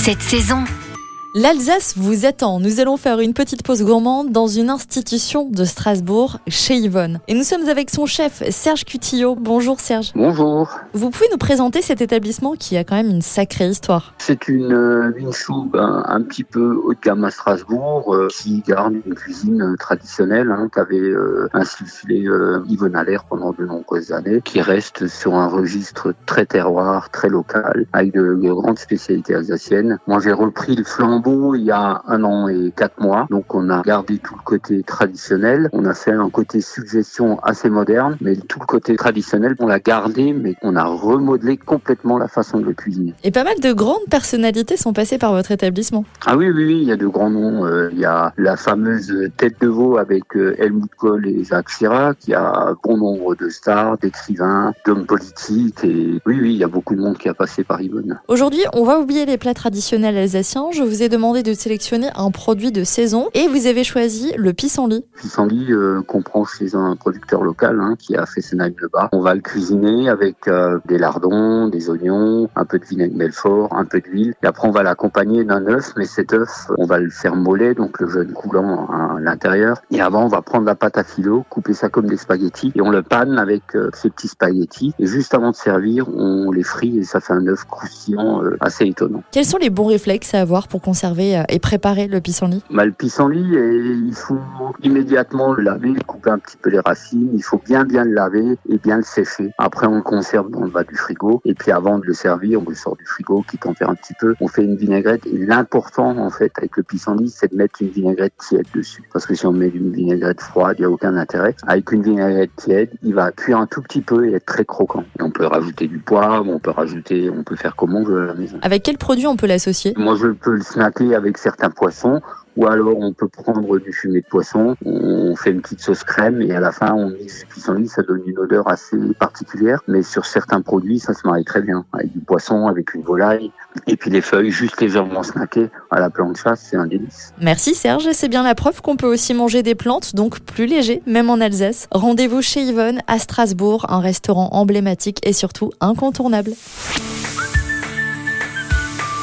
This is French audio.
cette saison. L'Alsace vous attend. Nous allons faire une petite pause gourmande dans une institution de Strasbourg, chez Yvonne. Et nous sommes avec son chef, Serge Cutillo. Bonjour Serge. Bonjour. Vous pouvez nous présenter cet établissement qui a quand même une sacrée histoire C'est une, euh, une soupe un, un petit peu haut de gamme à Strasbourg euh, qui garde une cuisine euh, traditionnelle hein, qu'avait euh, insufflé euh, Yvonne Allaire pendant de nombreuses années, qui reste sur un registre très terroir, très local, avec de, de grandes spécialités alsaciennes. Moi j'ai repris le il y a un an et quatre mois, donc on a gardé tout le côté traditionnel, on a fait un côté suggestion assez moderne, mais tout le côté traditionnel on l'a gardé, mais on a remodelé complètement la façon de le cuisiner. Et pas mal de grandes personnalités sont passées par votre établissement. Ah oui, oui, oui, il y a de grands noms. Euh, il y a la fameuse tête de veau avec euh, Helmut Kohl et Jacques Chirac. Il y a bon nombre de stars, d'écrivains, d'hommes politiques. Et oui, oui, il y a beaucoup de monde qui a passé par Yvonne. Aujourd'hui, on va oublier les plats traditionnels alsaciens. Je vous ai demandé de sélectionner un produit de saison et vous avez choisi le pissenlit. Pissenlit euh, qu'on prend chez un producteur local hein, qui a fait Fessenheim-le-Bas. On va le cuisiner avec euh, des lardons, des oignons, un peu de vinaigre Belfort, un peu d'huile. Et après, on va l'accompagner d'un œuf, mais cet œuf, on va le faire moller, donc le jaune coulant à l'intérieur. Et avant, on va prendre la pâte à filo, couper ça comme des spaghettis et on le panne avec euh, ces petits spaghettis. Et juste avant de servir, on les frit et ça fait un œuf croustillant euh, assez étonnant. Quels sont les bons réflexes à avoir pour conserver euh, et préparer le pissenlit Bah, le pissenlit, et il faut immédiatement le laver, couper un petit peu les racines. Il faut bien bien le laver et bien le sécher. Après, on le conserve dans le bas du frigo. Et puis avant de le servir, on le sort du frigo, qui tempère un petit peu. On fait une vinaigrette. Et l'important, en fait, avec le pissenlit, c'est de mettre une vinaigrette tiède dessus. Parce que si on met une vinaigrette froide, il n'y a aucun intérêt. Avec une vinaigrette tiède, il va cuire un tout petit peu et être très croquant. Et on peut rajouter du poivre, on peut rajouter, on peut faire comme on veut à la maison. Avec quel produit on peut l'associer? Moi, je peux le avec certains poissons. Ou alors on peut prendre du fumet de poisson, on fait une petite sauce crème et à la fin on mixe pissenlit, ça donne une odeur assez particulière. Mais sur certains produits, ça se marie très bien. Avec du poisson, avec une volaille, et puis les feuilles juste légèrement snackées à la plancha, c'est un délice. Merci Serge, c'est bien la preuve qu'on peut aussi manger des plantes, donc plus léger, même en Alsace. Rendez-vous chez Yvonne à Strasbourg, un restaurant emblématique et surtout incontournable.